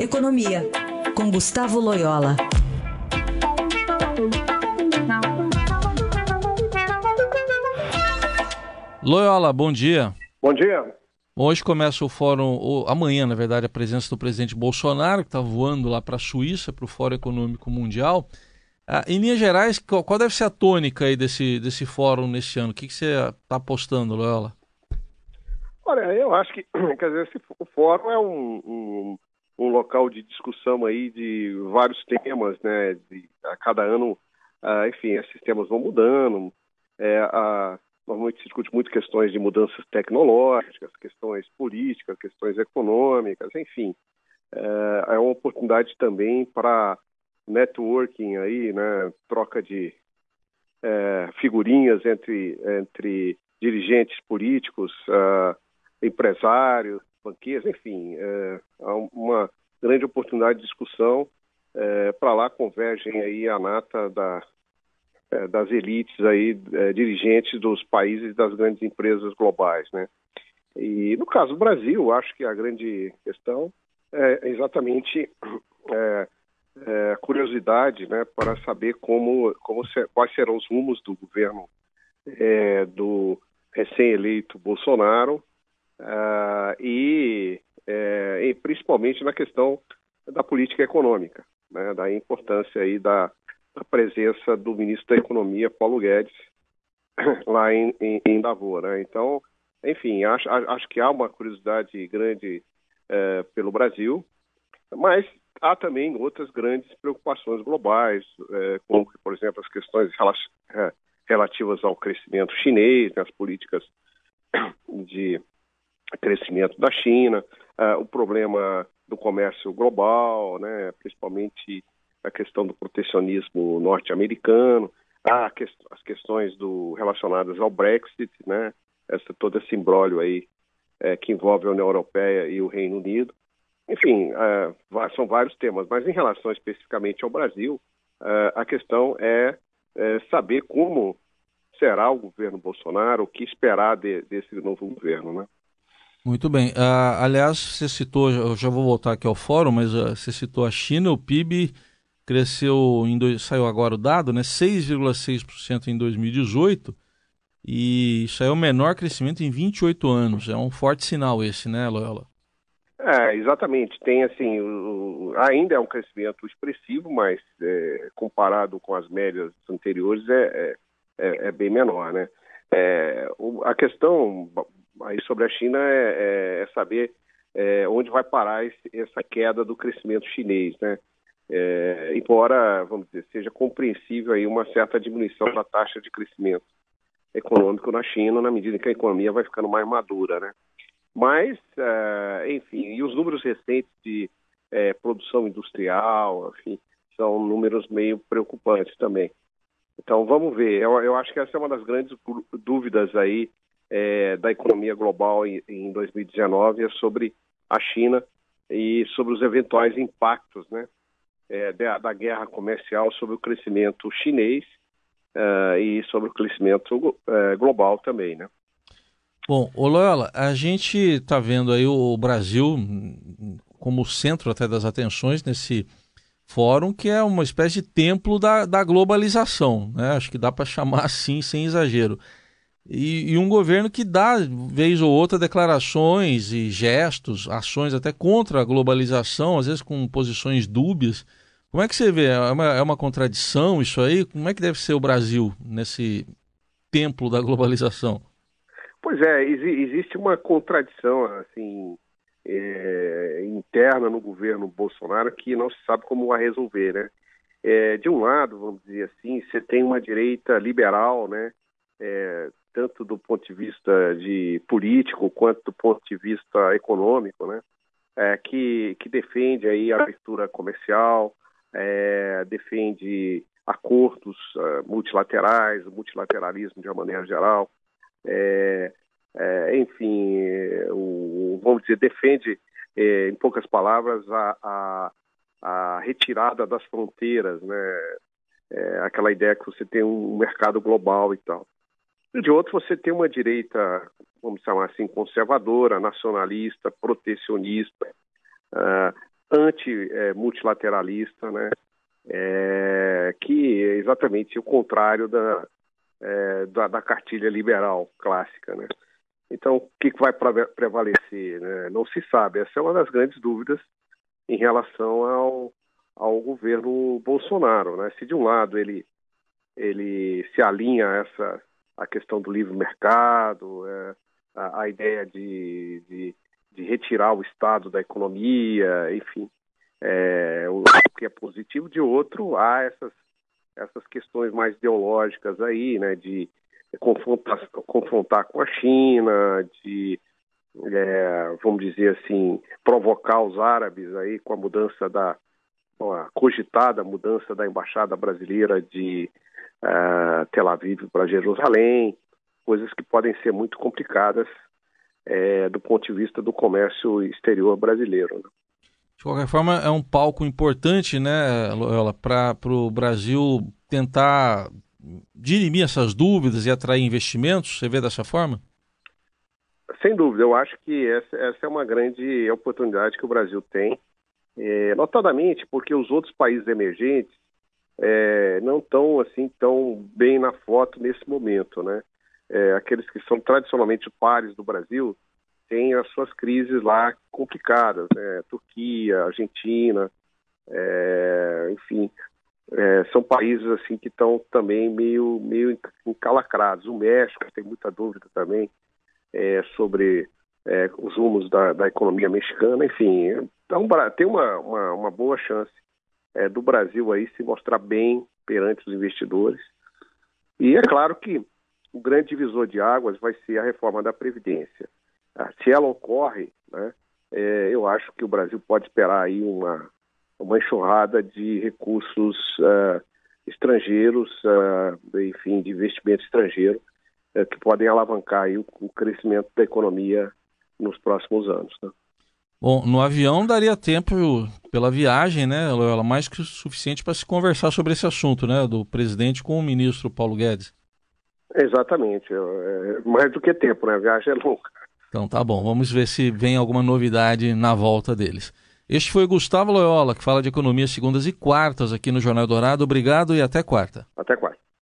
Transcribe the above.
Economia, com Gustavo Loyola. Loyola, bom dia. Bom dia. Hoje começa o fórum, ou amanhã, na verdade, a presença do presidente Bolsonaro, que está voando lá para a Suíça, para o Fórum Econômico Mundial. Ah, em linhas gerais, qual, qual, deve ser a tônica aí desse, desse fórum neste ano? O que, que você está apostando, Loyola? Olha, eu acho que quer dizer, esse, o fórum é um, um, um, local de discussão aí de vários temas, né? De, a cada ano, ah, enfim, esses temas vão mudando. É, a, Normalmente se discute muito questões de mudanças tecnológicas, questões políticas, questões econômicas, enfim. É, é uma oportunidade também para networking aí, né? Troca de é, figurinhas entre, entre dirigentes políticos, uh, empresários, banqueiros, enfim, é, uma grande oportunidade de discussão. É, para lá convergem aí a nata da, é, das elites aí, dirigentes dos países das grandes empresas globais, né? E no caso do Brasil, acho que a grande questão é exatamente é, é, curiosidade, né, para saber como, como ser, quais serão os rumos do governo é, do recém-eleito Bolsonaro uh, e, é, e, principalmente na questão da política econômica, né, da importância aí da, a presença do ministro da Economia, Paulo Guedes, lá em, em, em Davos. Né? Então, enfim, acho, acho que há uma curiosidade grande é, pelo Brasil, mas há também outras grandes preocupações globais, é, como, por exemplo, as questões é, relativas ao crescimento chinês, né, as políticas de crescimento da China, é, o problema do comércio global, né, principalmente a questão do protecionismo norte-americano, ah, as questões do, relacionadas ao Brexit, né? Essa, todo esse imbróglio aí é, que envolve a União Europeia e o Reino Unido. Enfim, é, são vários temas, mas em relação especificamente ao Brasil, é, a questão é, é, saber como será o governo Bolsonaro, o que esperar de, desse novo governo, né? Muito bem. Uh, aliás, você citou, eu já vou voltar aqui ao fórum, mas uh, você citou a China, o PIB cresceu, em dois, saiu agora o dado, né, 6,6% em 2018, e isso é o menor crescimento em 28 anos. É um forte sinal esse, né, Loyola? É, exatamente. Tem assim, o, ainda é um crescimento expressivo, mas é, comparado com as médias anteriores é, é, é bem menor, né? É, a questão aí sobre a China é, é saber é, onde vai parar esse, essa queda do crescimento chinês, né? é, embora, vamos dizer, seja compreensível aí uma certa diminuição da taxa de crescimento econômico na China, na medida que a economia vai ficando mais madura, né? Mas, é, enfim, e os números recentes de é, produção industrial, enfim, são números meio preocupantes também. Então, vamos ver. Eu, eu acho que essa é uma das grandes dúvidas aí é, da economia global em, em 2019 é sobre a China e sobre os eventuais impactos, né? é, da, da, guerra comercial sobre o crescimento chinês uh, e sobre o crescimento uh, global também, né? Bom, ô Loyola, a gente está vendo aí o Brasil como centro até das atenções nesse fórum, que é uma espécie de templo da, da globalização, né? Acho que dá para chamar assim, sem exagero. E, e, um governo que dá, vez ou outra, declarações e gestos, ações até contra a globalização, às vezes com posições dúbias. Como é que você vê? É uma, é uma contradição isso aí? Como é que deve ser o Brasil nesse templo da globalização? Pois é, existe uma contradição assim é, interna no governo Bolsonaro que não se sabe como a resolver, né? É, de um lado, vamos dizer assim, você tem uma direita liberal, né? É, tanto do ponto de vista de político quanto do ponto de vista econômico, né? É, que, que defende aí a abertura comercial, é, defende acordos uh, multilaterais, multilateralismo de uma maneira geral, é, é, enfim, o, vamos dizer, defende, é, em poucas palavras, a, a, a, retirada das fronteiras, né? Aquela ideia que você tem um mercado global e tal. E de outro, você tem uma direita, vamos chamar assim, conservadora, nacionalista, protecionista, uh, anti-multilateralista, né? É, que é exatamente o contrário da, é, da, da, cartilha liberal clássica, né? Então, o que, que vai prevalecer? Né? Não se sabe. Essa é uma das grandes dúvidas em relação ao, ao governo Bolsonaro, né? Se de um lado ele ele se alinha a essa a questão do livre mercado, é, a, a, ideia de, de, de, retirar o Estado da economia, enfim, é, o que é positivo. De outro, há essas, essas questões mais ideológicas aí, né, de confrontar, confrontar com a China, de, é, vamos dizer assim, provocar os árabes aí com a mudança da, a cogitada mudança da embaixada brasileira de uh, Tel Aviv para Jerusalém, coisas que podem ser muito complicadas é, do ponto de vista do comércio exterior brasileiro. Né? De qualquer forma, é um palco importante, né, Loyola, para o Brasil tentar dirimir essas dúvidas e atrair investimentos? Você vê dessa forma? Sem dúvida, eu acho que essa, essa é uma grande oportunidade que o Brasil tem, é, notadamente porque os outros países emergentes é, não estão assim tão bem na foto nesse momento, né? É, aqueles que são tradicionalmente pares do Brasil têm as suas crises lá complicadas, né? Turquia, Argentina, é, enfim, é, são países assim que estão também meio meio encalacrados. O México tem muita dúvida também é, sobre é, os rumos da, da, economia mexicana, enfim, então, tem uma, uma, uma boa chance é, do Brasil aí se mostrar bem perante os investidores. E é claro que o grande divisor de águas vai ser a reforma da Previdência. Ah, se ela ocorre, né, é, eu acho que o Brasil pode esperar aí uma, uma enxurrada de recursos uh, estrangeiros, uh, enfim, de investimento estrangeiro, uh, que podem alavancar aí o, o, crescimento da economia nos próximos anos. Né? Bom, no avião daria tempo, pela viagem, né, Loyola, mais que o suficiente para se conversar sobre esse assunto, né, do presidente com o ministro Paulo Guedes. Exatamente, é mais do que tempo, né, a viagem é longa. Então tá bom, vamos ver se vem alguma novidade na volta deles. Este foi Gustavo Loyola, que fala de economia segundas e quartas aqui no Jornal Dourado. Obrigado e até quarta. Até quarta.